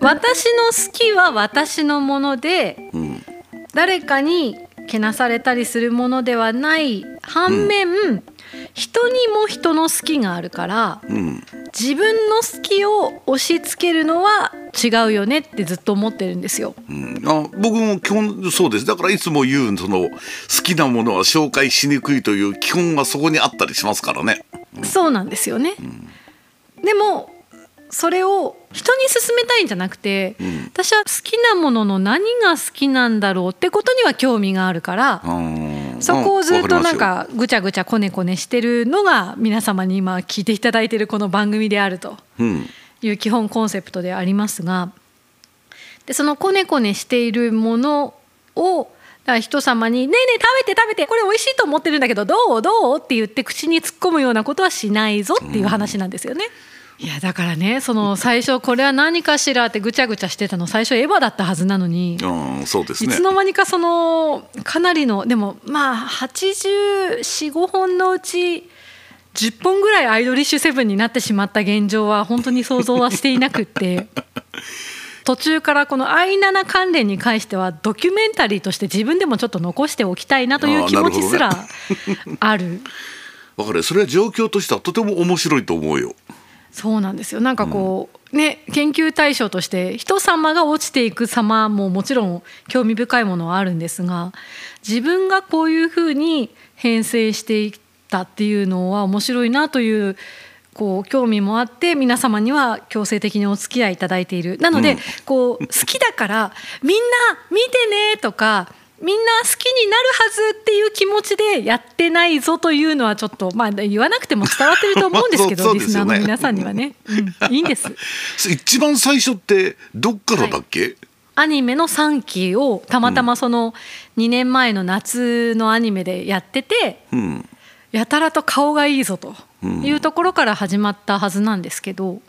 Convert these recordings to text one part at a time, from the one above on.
私の好きは私のもので、うん。誰かにけなされたりするものではない反面、人にも人の好きがあるからうん自分の好きを押し付けるのは違うよねってずっと思ってるんですよ。うんあ僕も基本そうですだからいつも言うその好きなものは紹介しにくいという基本はそこにあったりしますからね。そうなんですよね。でもそれを人に勧めたいんじゃなくて、ん私は好きなものの何が好きなんだろうってことには興味があるから、うんそこをずっとなんかぐちゃぐちゃこねこねしてるのが皆様に今聞いていただいてるこの番組であるという基本コンセプトでありますがでそのこねこねしているものを人様に「ねえねえ食べて食べてこれ美味しいと思ってるんだけどどう？どう?」って言って口に突っ込むようなことはしないぞっていう話なんですよね。いやだからねその最初これは何かしらってぐちゃぐちゃしてたの最初エヴァだったはずなのに。そうですねいつ。の間にかそのかなりのでもまあ845本のうち10本ぐらいアイドリッシュセブンになってしまった現状は本当に想像はしていなくって 途中からこのアイナナ関連に関してはドキュメンタリーとして自分でもちょっと残しておきたいなという気持ちすらある。わかるそれは状況としてはとても面白いと思うよ。そうなんですよ。なんかこう、ね研究対象として人様が落ちていく様ももちろん興味深いものはあるんですが自分がこういうふうに編成していったっていうのは面白いなというこう興味もあって皆様には強制的にお付き合いいただいている。なので、うん。こう好きだからみんな見てねとかみんな好きになるはずっていう気持ちでやってないぞというのはちょっとまあ言わなくても伝わってると思うんですけど そうリスナーの皆さんにはね、うん、いいんです。一番最初ってどっからだっけ？アニメの3期をたまたまその2年前の夏のアニメでやってて、うん。やたらと顔がいいぞというところから始まったはずなんですけど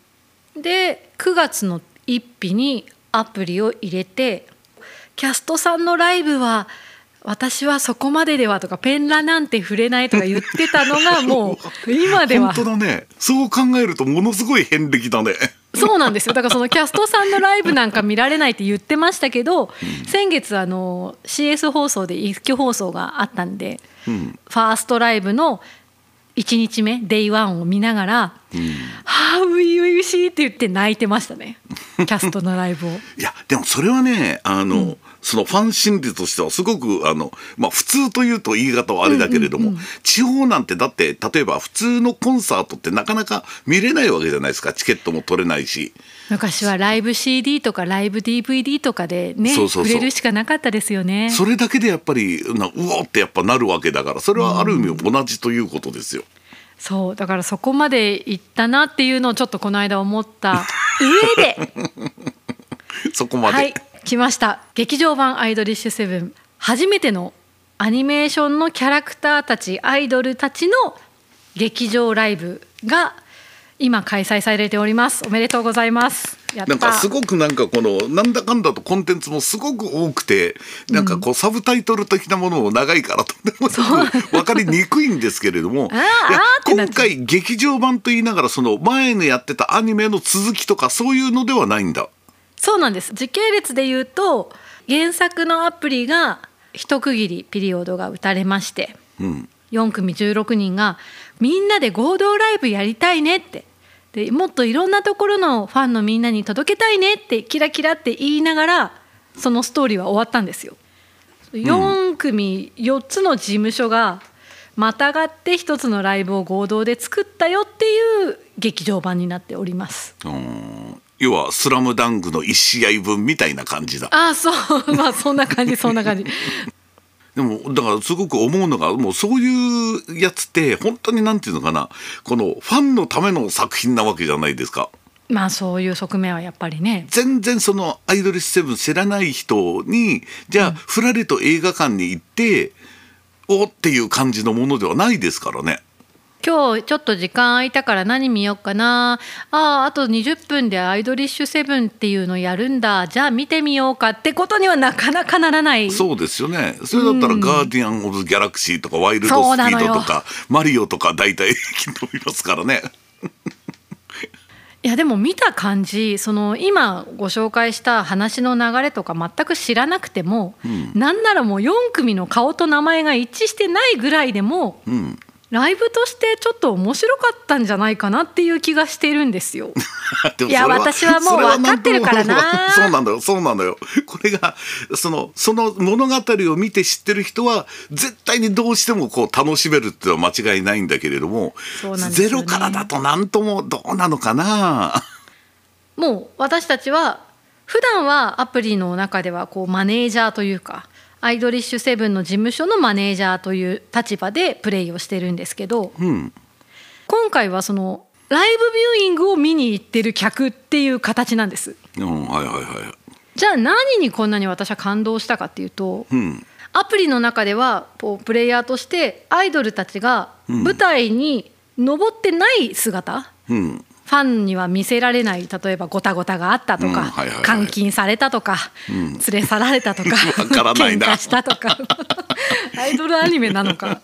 で9月の1日にアプリを入れてキャストさんのライブは私はそこまでではとかペンラなんて触れないとか言ってたのが もう今では本当だね。そう考えるとものすごい遍歴だね。そうなんですよだからその キャストさんのライブなんか見られないって言ってましたけど、先月あの CS 放送で一挙放送があったんで、うん。ファーストライブの1日目デイワンを見ながら「はあ初々しい」って言って泣いてましたねキャストのライブを。いやでもそれはねあの、そのファン心理としてはすごくあのまあ普通というと言い方はあれだけれども、地方なんてだって例えば普通のコンサートってなかなか見れないわけじゃないですかチケットも取れないし。昔はライブ CD とかライブ DVD とかでねそうそうれるしかなかったですよね。それだけでやっぱりなうおってやっぱなるわけだからそれはある意味同じということですよ。そうだからそこまで行ったなっていうのをちょっとこの間思った上で そこまで、はい来ました。劇場版アイドリッシュセブン。初めてのアニメーションのキャラクターたちアイドルたちの劇場ライブが今開催されております。おめでとうございます。なんかすごくなんかこのなんだかんだとコンテンツもすごく多くてなんかこうサブタイトル的なものも長いからとても分かりにくいんですけれども 今回劇場版と言いながらその前のやってたアニメの続きとかそういうのではないんだ。そうなんです時系列で言うと原作のアプリが一区切りピリオドが打たれましてうん4組16人がみんなで合同ライブやりたいねってでもっといろんなところのファンのみんなに届けたいねってキラキラって言いながらそのストーリーは終わったんですよ。4組4つの事務所がまたがって1つのライブを合同で作ったよっていう劇場版になっております。うん要は「スラムダンクの1試合分みたいな感じだ。ああそう まあそんな感じそんな感じ。でもだからすごく思うのがもうそういうやつって本当になんていうのかなこのファンのための作品なわけじゃないですか。まあそういう側面はやっぱりね全然そのアイドルセブン知らない人にじゃあふらりと映画館に行っておっていう感じのものではないですからね。今日ちょっと時間空いたから何見ようかな。あああと20分でアイドリッシュセブンっていうのやるんだ。じゃあ見てみようかってことにはなかなかならない。そうですよね。それだったら「ガーディアン・オブ・ギャラクシー」とか「ワイルド・スピード」とか「マリオ」とか大体飛びますからね。いやでも見た感じその今ご紹介した話の流れとか全く知らなくても、うん、なんならもう4組の顔と名前が一致してないぐらいでも、うん、ライブとしてちょっと面白かったんじゃないかなっていう気がしているんですよ。いや私はもう分かってるからな。そうなんだよそうなんだよ。これがそのその物語を見て知ってる人は絶対にどうしてもこう楽しめるっていうのは間違いないんだけれども、ね、ゼロからだと何ともどうなのかな？もう私たちは普段はアプリの中ではこうマネージャーというかアイドリッシュセブンの事務所のマネージャーという立場でプレイをしてるんですけど、うん、今回はそのライブビューイングを見に行ってる客っていう形なんです。うんはいはいはい、じゃあ何にこんなに私は感動したかっていうと、うん、アプリの中ではプレイヤーとしてアイドルたちが舞台に登ってない姿、うん、ファンには見せられない例えばごたごたがあったとか、監禁されたとか、連れ去られたとか 喧嘩したとか。アイドルアニメなのか。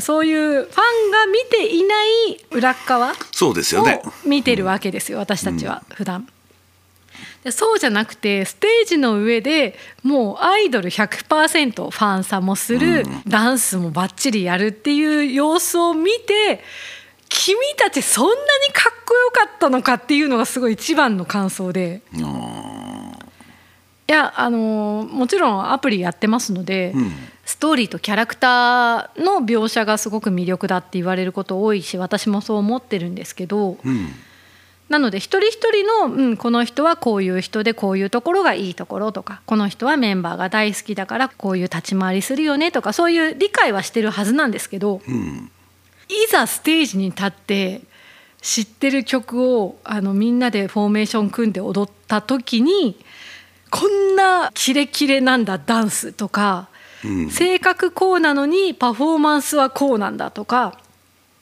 そういうファンが見ていない裏側そうですよね。見てるわけですよ、私たちは普段。でそうじゃなくてステージの上でもうアイドル100%ファンさもする、ダンスもバッチリやるっていう様子を見て君たちそんなにかっこよかったのかっていうのがすごい一番の感想で。いやあのもちろんアプリやってますので、うん、ストーリーとキャラクターの描写がすごく魅力だって言われること多いし私もそう思ってるんですけど、うん、なので一人一人の、うん、この人はこういう人でこういうところがいいところとかこの人はメンバーが大好きだからこういう立ち回りするよねとかそういう理解はしてるはずなんですけど、うん、いざステージに立って知ってる曲をあのみんなでフォーメーション組んで踊った時にこんなキレキレなんだダンスとか、うん、性格こうなのにパフォーマンスはこうなんだとか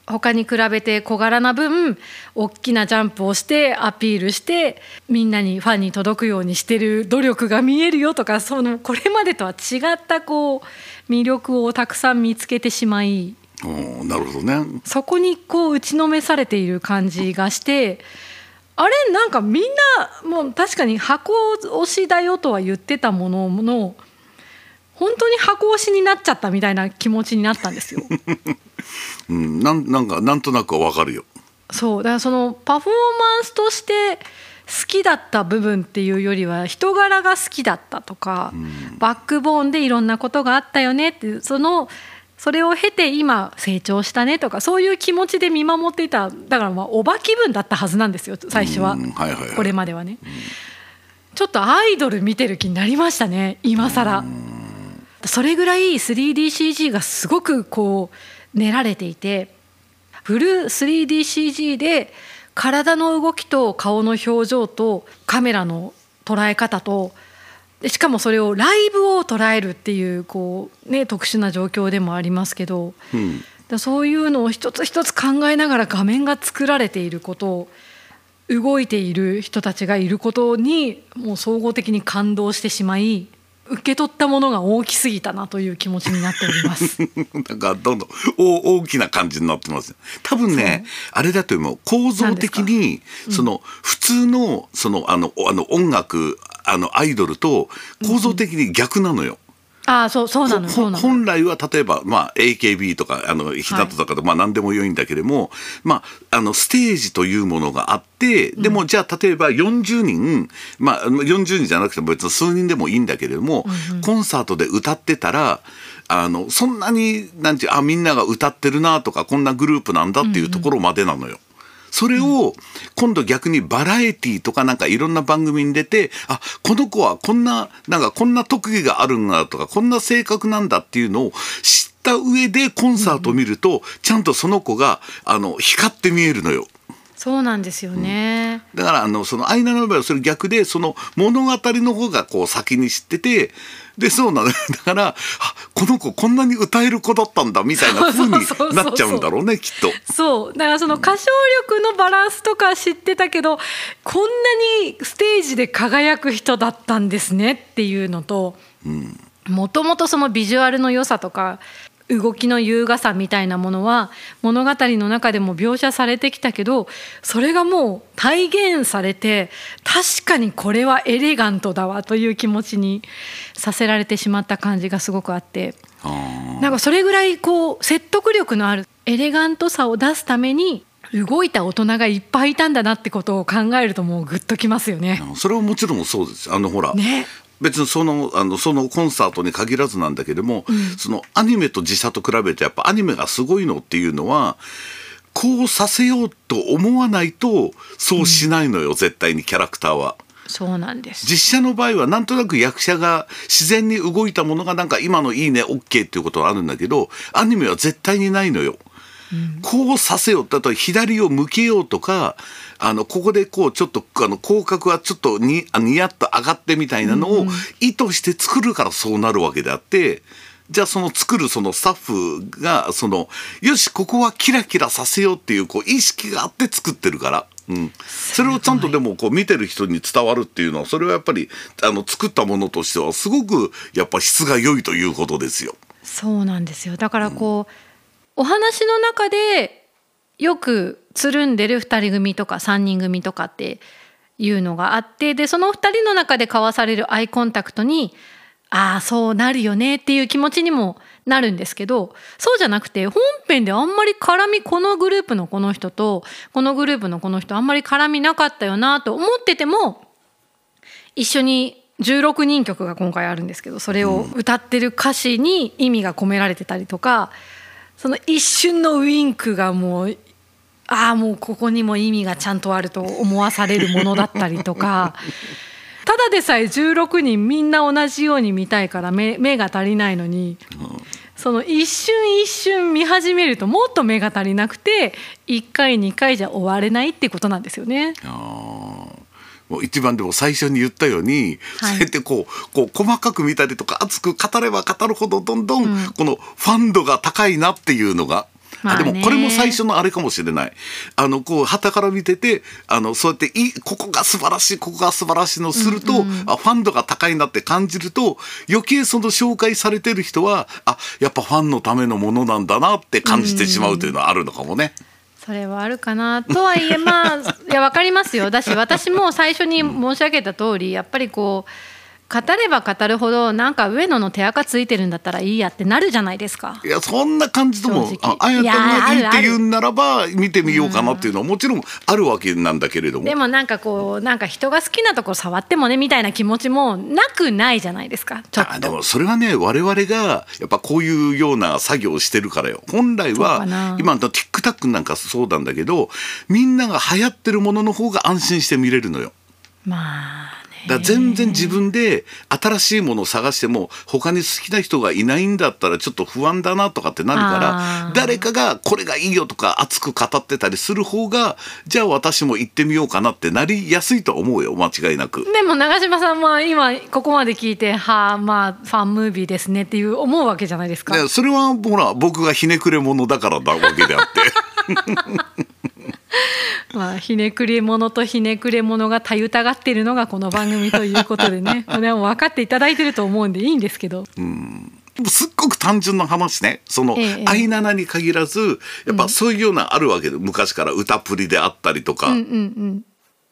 他に比べて小柄な分大きなジャンプをしてアピールしてみんなにファンに届くようにしてる努力が見えるよとかそのこれまでとは違ったこう魅力をたくさん見つけてしまいなるほどねそこにこう打ちのめされている感じがしてあれなんかみんなもう確かに箱推しだよとは言ってたものの本当に箱推しになっちゃったみたいな気持ちになったんですよ。うん、なんなんかなんとなくわかるよ。そうだからそのパフォーマンスとして好きだった部分っていうよりは人柄が好きだったとか、うん、バックボーンでいろんなことがあったよねっていうそのそれを経て今成長したねとかそういう気持ちで見守っていただからまあおば気分だったはずなんですよ最初は,、これまではね、ちょっとアイドル見てる気になりましたね今更、それぐらい 3DCG がすごくこう練られていてフル 3DCG で体の動きと顔の表情とカメラの捉え方とでしかもそれをライブを捉えるっていうこう、ね、特殊な状況でもありますけど、うん、そういうのを一つ一つ考えながら画面が作られていることを動いている人たちがいることにもう総合的に感動してしまい受け取ったものが大きすぎたなという気持ちになっております。なんかどんどん大きな感じになってます。多分ね、あれだと思う構造的にその普通のそのあのあの音楽あのアイドルと構造的に逆なのよ。あそうそうなの本来は例えば、まあ、AKB とかあの日向とかまあ、何でもよいんだけれども、まあ、あのステージというものがあってでもじゃあ例えば40人、まあ、40人じゃなくても別に数人でもいいんだけれども、コンサートで歌ってたらあのそんなになんてあみんなが歌ってるなとかこんなグループなんだっていうところまでなのよ。うんうんそれを今度逆にバラエティーとかなんかいろんな番組に出てあこの子はこんななんかこんな特技があるんだとかこんな性格なんだっていうのを知った上でコンサートを見ると、ちゃんとその子があの光って見えるのよ。そうなんですよね、だからあのそのアイナの場合はそれ逆でその物語の方がこう先に知っててでそうなの。だからあこの子こんなに歌える子だったんだみたいな 風になっちゃうんだろうねきっと。そう。だからその歌唱力のバランスとか知ってたけどこんなにステージで輝く人だったんですねっていうのともともとそのビジュアルの良さとか動きの優雅さみたいなものは物語の中でも描写されてきたけどそれがもう体現されて確かにこれはエレガントだわという気持ちにさせられてしまった感じがすごくあって。なんかそれぐらいこう説得力のあるエレガントさを出すために動いた大人がいっぱいいたんだなってことを考えるともうグッときますよね。それはもちろんそうです。あのほら、ね別にそのあのそのコンサートに限らずなんだけども、うん、そのアニメと自社と比べてやっぱアニメがすごいのっていうのはこうさせようと思わないとそうしないのよ、うん、絶対にキャラクターは。そうなんです実写の場合はなんとなく役者が自然に動いたものがなんか今のいいね OK っていうことはあるんだけどアニメは絶対にないのよ。こうさせよう例えば左を向けようとかあのここでこうちょっとあの口角はちょっとににやっと上がってみたいなのを意図して作るからそうなるわけであって。じゃあその作るそのスタッフがそのよしここはキラキラさせようっていうこう意識があって作ってるから。うん、それをちゃんとでもこう見てる人に伝わるっていうのはそれはやっぱりあの作ったものとしてはすごくやっぱ質が良いということですよ。そうなんですよだからこう、お話の中でよくつるんでる2人組とか3人組とかっていうのがあってでその2人の中で交わされるアイコンタクトにああそうなるよねっていう気持ちにもなるんですけどそうじゃなくて本編であんまり絡みこのグループのこの人とこのグループのこの人あんまり絡みなかったよなと思ってても一緒に16人曲が今回あるんですけどそれを歌ってる歌詞に意味が込められてたりとかその一瞬のウインクがもうああもうここにも意味がちゃんとあると思わされるものだったりとか ただでさえ16人みんな同じように見たいから目目が足りないのに、その一瞬一瞬見始めるともっと目が足りなくて1回2回じゃ終われないってことなんですよね。もう一番でも最初に言ったように、はい、そうやってこうこう細かく見たりとか熱く語れば語るほどどんどんこのファン度が高いなっていうのが。あでもこれも最初のあれかもしれない。あのこう旗から見ててあのそうやっていここが素晴らしいここが素晴らしいのすると、うんうん、あファン度が高いなって感じると余計その紹介されてる人はあやっぱファンのためのものなんだなって感じてしまうというのはあるのかもね。うんそれはあるかなとはいえまあいや分かりますよ。だし私も最初に申し上げた通りやっぱりこう語れば語るほどなんか上野の手垢ついてるんだったらいいやってなるじゃないですか。いやそんな感じともああやたがいいって言うならば見てみようかなっていうのはもちろんあるわけなんだけれども。でもなんかこうなんか人が好きなところ触ってもねみたいな気持ちもなくないじゃないですか。あでもそれはね我々がやっぱこういうような作業をしてるからよ本来は今の TikTok なんかそうなんだけどみんなが流行ってるものの方が安心して見れるのよ。まあだ全然自分で新しいものを探しても他に好きな人がいないんだったらちょっと不安だなとかってなるから誰かがこれがいいよとか熱く語ってたりする方がじゃあ私も行ってみようかなってなりやすいと思うよ間違いなく。でも長嶋さんは今ここまで聞いてはあまあファンムービーですねっていう思うわけじゃないですか。それはほら僕がひねくれ者だからだわけであって。まあ、ひねくれ者とひねくれ者がたゆたがっているのがこの番組ということでね。でも分かっていただいてると思うんでいいんですけど。うん。すっごく単純な話ね。その、ええ、アイナナに限らずやっぱそういうようなあるわけで、うん、昔から歌プリであったりとか、うんうんうん、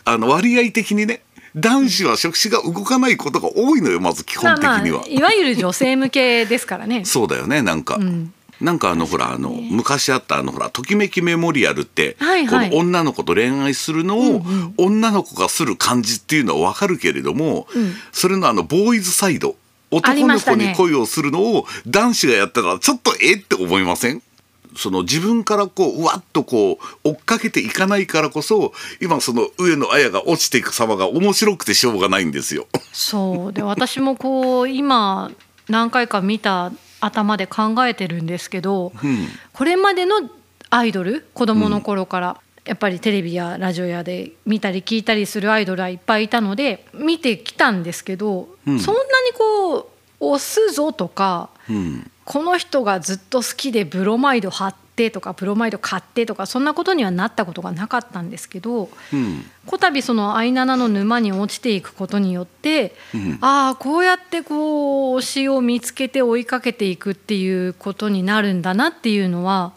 あの割合的にね男子は触手が動かないことが多いのよまず基本的には、まあまあ、いわゆる女性向けですからね。そうだよねなんか、うんなんかあのほらあの昔あったあのほらときめきメモリアルって、はいはい、この女の子と恋愛するのを、女の子がする感じっていうのは分かるけれども、うん、それのあのボーイズサイド男の子に恋をするのを男子がやったらちょっとえって思いません？その自分からこううわっとこう追っかけていかないからこそ今その上野綾が落ちていく様が面白くてしょうがないんですよ。そう。で私もこう今何回か見た頭で考えてるんですけど、うん、これまでのアイドル子供の頃から、やっぱりテレビやラジオやで見たり聞いたりするアイドルはいっぱいいたので見てきたんですけど、うん。そんなにこう押すぞとかうん。この人がずっと好きでブロマイド貼ってとかブロマイド買ってとかそんなことにはなったことがなかったんですけどうんこたびそのアイナナの沼に落ちていくことによって、うんああこうやってこう推しを見つけて追いかけていくっていうことになるんだなっていうのは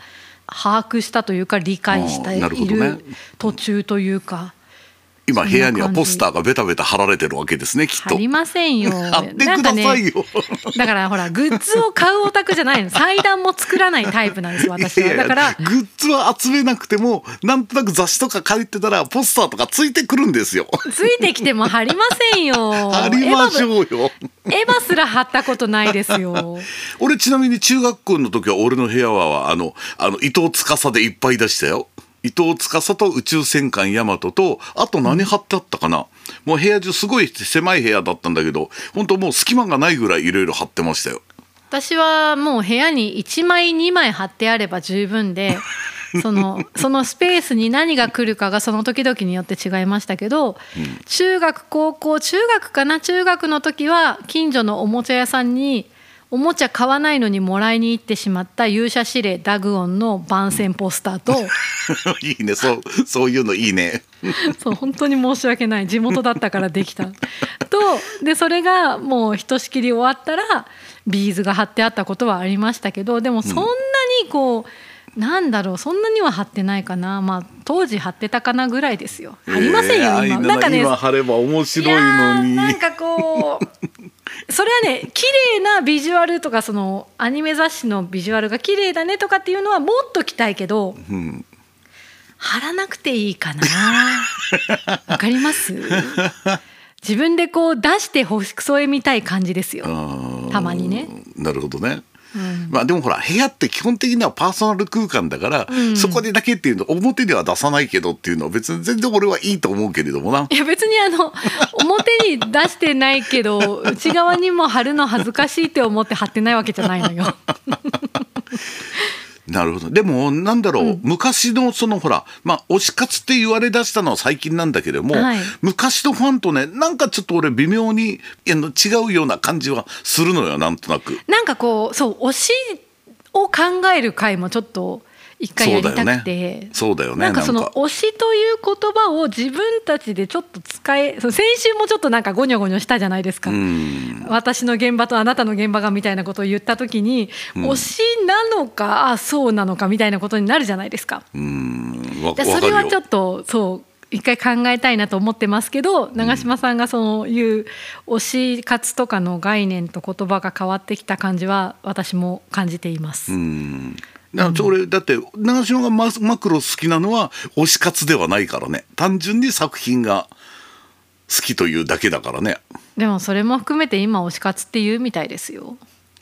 把握したというか理解している途中というか。今部屋にはポスターがベタベタ貼られてるわけですねきっと。貼りませんよ。貼ってくださいよ、だからほらグッズを買うオタクじゃないの。祭壇も作らないタイプなんです私は。だからグッズは集めなくてもなんとなく雑誌とか書いてたらポスターとかついてくるんですよ。ついてきても貼りませんよ。貼りましょうよ。ァエヴァすら貼ったことないですよ。俺ちなみに中学校の時は俺の部屋はあのあの伊藤司でいっぱい出したよ伊藤司と宇宙戦艦ヤマトとあと何貼ってあったかな、もう部屋中すごい狭い部屋だったんだけど本当もう隙間がないぐらいいろいろ貼ってましたよ。私はもう部屋に1枚2枚貼ってあれば十分で そのそのスペースに何が来るかがその時々によって違いましたけど、中学高校中学かな？中学の時は近所のおもちゃ屋さんにおもちゃ買わないのにもらいに行ってしまった勇者指令ダグオンの番宣ポスターと。いいね。そうそういうのいいね。そう本当に申し訳ない。地元だったからできた。とでそれがもうひとしきり終わったらビーズが貼ってあったことはありましたけどでもそんなにこう、なんだろうそんなには貼ってないかな。まあ当時貼ってたかなぐらいですよ。貼りませんよ、えー今。なんかね今貼れば面白いやのに。ーなんかこうそれはね綺麗なビジュアルとかそのアニメ雑誌のビジュアルが綺麗だねとかっていうのはもっと着たいけどうん貼らなくていいかな。わかります？自分でこう出してほしくそえみたい感じですよ。たまにね。なるほどね、まあでもほら部屋って基本的にはパーソナル空間だから、ん。そこでだけっていうの表では出さないけどっていうのは別に全然俺はいいと思うけれどもな。いや別にあの 表に出してないけど内側にも貼るの恥ずかしいって思って貼ってないわけじゃないのよ。なるほど。でもなんだろう、昔のそのほらまあ推し活って言われだしたのは最近なんだけれども、はい。昔のファンとねなんかちょっと俺微妙に違うような感じはするのよなんとなく。なんかこうそう推しを考える回もちょっと一回やりたくて。そうだよね。なんかその推しという言葉を自分たちでちょっと使えそう先週もちょっとなんかゴニョゴニョしたじゃないですか。うん。私の現場とあなたの現場がみたいなことを言った時に、推しなのかあそうなのかみたいなことになるじゃないですか。うんかそれはちょっとそう一回考えたいなと思ってますけど長嶋さんがそのいう推し活とかの概念と言葉が変わってきた感じは私も感じています。うん俺だって長嶋がママクロ好きなのは推し活ではないからね。単純に作品が好きというだけだからね。でもそれも含めて今推し活って言うみたいですよ。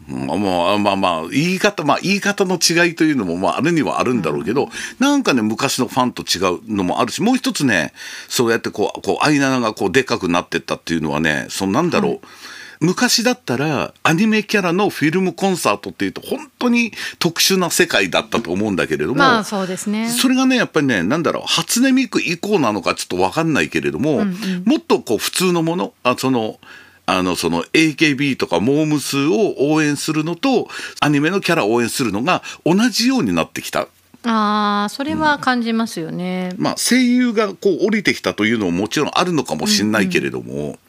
うんまあまあまあ言い方まあ言い方の違いというのもまああるにはあるんだろうけど、なんかね昔のファンと違うのもあるしもう一つねそうやってこうこうアイナナがこうでかくなってったっていうのはねそのなんだろう、昔だったらアニメキャラのフィルムコンサートっていうと本当に特殊な世界だったと思うんだけれども、まあそうですね。それがねやっぱりねなんだろう初音ミク以降なのかちょっと分かんないけれども、もっとこう普通のものあそのあのその AKB とかモームスを応援するのとアニメのキャラを応援するのが同じようになってきた。ああそれは感じますよね。まあ、声優がこう降りてきたというのももちろんあるのかもしれないけれども、だか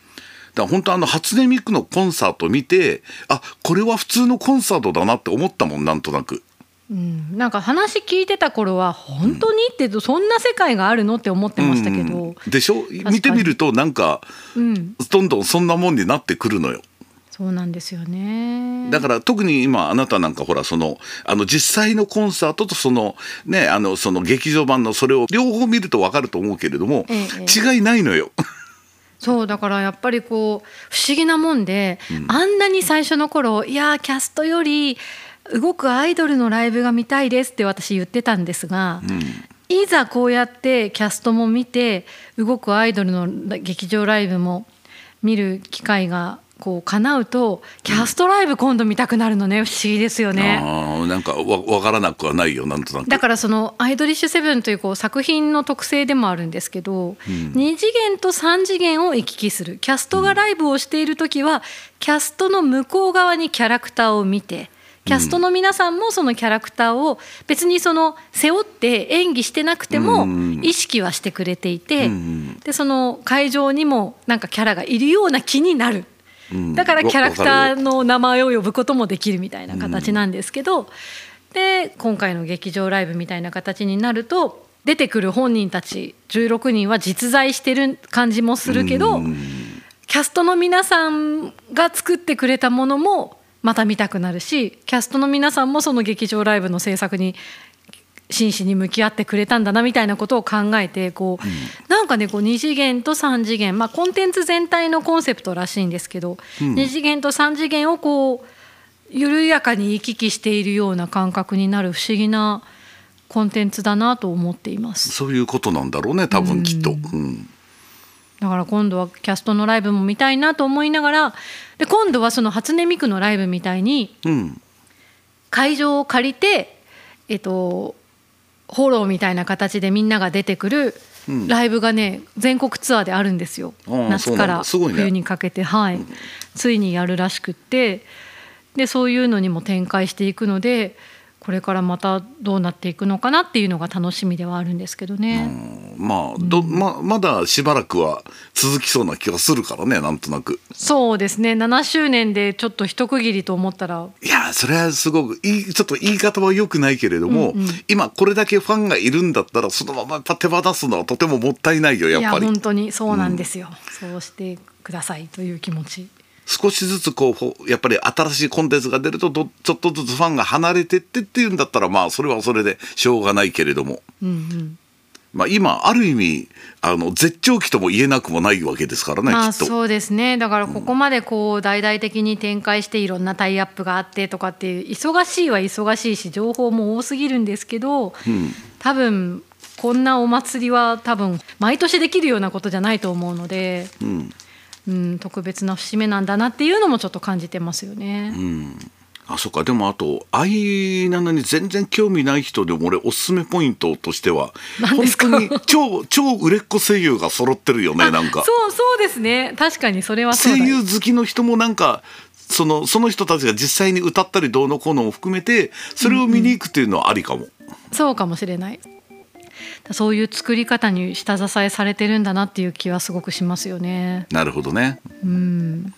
ら本当あの初音ミクのコンサート見てあこれは普通のコンサートだなって思ったもんなんとなく。うん、なんか話聞いてた頃は本当にってそんな世界があるのって思ってましたけど、うんでしょ？に見てみるとなんかうん、どんどんそんなもんになってくるのよ。そうなんですよね。だから特に今あなたなんかほらそのあの実際のコンサートとそのねあのその劇場版のそれを両方見ると分かると思うけれども、ええ違いないのよ。そうだからやっぱりこう不思議なもんで、あんなに最初の頃いやーキャストより動くアイドルのライブが見たいですって私言ってたんですが、いざこうやってキャストも見て動くアイドルの劇場ライブも見る機会がこう叶うとキャストライブ今度見たくなるのね不思議ですよね。あなんかわ分からなくはないよなんとなく。だからその「アイドリッシュセブン」というこう作品の特性でもあるんですけど、うん、2次元と3次元を行き来するキャストがライブをしている時は、キャストの向こう側にキャラクターを見て。キャストの皆さんもそのキャラクターを別にその背負って演技してなくても意識はしてくれていてでその会場にもなんかキャラがいるような気になるだからキャラクターの名前を呼ぶこともできるみたいな形なんですけどで今回の劇場ライブみたいな形になると出てくる本人たち16人は実在してる感じもするけどキャストの皆さんが作ってくれたものもまた見たくなるしキャストの皆さんもその劇場ライブの制作に真摯に向き合ってくれたんだなみたいなことを考えてこう、うん、なんかねこう2次元と3次元まあコンテンツ全体のコンセプトらしいんですけど、うん、2次元と3次元をこう緩やかに行き来しているような感覚になる不思議なコンテンツだなと思っています。そういうことなんだろうね多分きっと、うん、だから今度はキャストのライブも見たいなと思いながらで今度はその初音ミクのライブみたいに、会場を借りてえっとフォローみたいな形でみんなが出てくるライブがね全国ツアーであるんですよ、夏から冬にかけて、はい、ついにやるらしくって。でそういうのにも展開していくのでこれからまたどうなっていくのかなっていうのが楽しみではあるんですけどね。まあどままだしばらくは続きそうな気がするからねなんとなく。そうですね7周年でちょっと一区切りと思ったら。いやそれはすごくいいちょっと言い方はよくないけれども、うんうん、今これだけファンがいるんだったらそのまま手放すのはとてももったいないよやっぱり。本当にそうなんですよ、うん、そうしてくださいという気持ち。少しずつこうやっぱり新しいコンテンツが出るとちょっとずつファンが離れてってっていうんだったらまあそれはそれでしょうがないけれども、うんうん、まあ、今ある意味あの絶頂期とも言えなくもないわけですからね、まあ、そうですね。だからここまでこう大々的に展開していろんなタイアップがあってとかっていう忙しいは忙しいし情報も多すぎるんですけど、うん、多分こんなお祭りは多分毎年できるようなことじゃないと思うので。うんうん、特別な節目なんだなっていうのもちょっと感じてますよね。うん。あそっか。でもあと「愛なのに全然興味ない人でも俺おすすめポイントとしては本当に超超売れっ子声優が揃ってるよねなんか。そうそうですね。確かにそれは声優好きの人もなんかそのその人たちが実際に歌ったりどうのこうのも含めてそれを見に行くっていうのはありかも、うんうん、そうかもしれないそういう作り方に下支えされてるんだなっていう気はすごくしますよね。なるほどね。うん。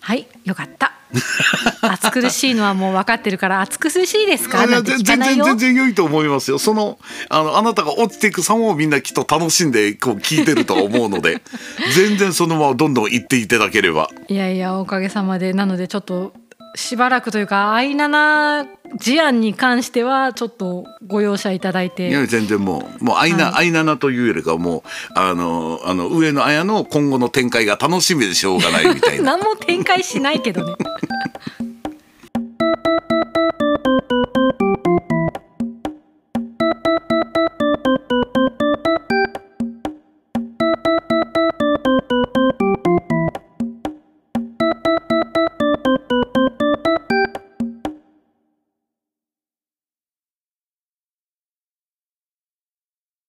はいよかった。暑苦しいのはもう分かってるから暑苦しいですか？全然全然良いと思いますよそのあのあなたが落ちていく様をみんなきっと楽しんでこう聞いてると思うので全然そのままどんどん言っていただければいやいやおかげさまでなのでちょっとしばらくというかアイナナ事案に関してはちょっとご容赦いただいて。いや全然もうもうアイナ、はい、アイナナというよりかもうあのあの上野綾の今後の展開が楽しみでしょうがないみたいな。何も展開しないけどね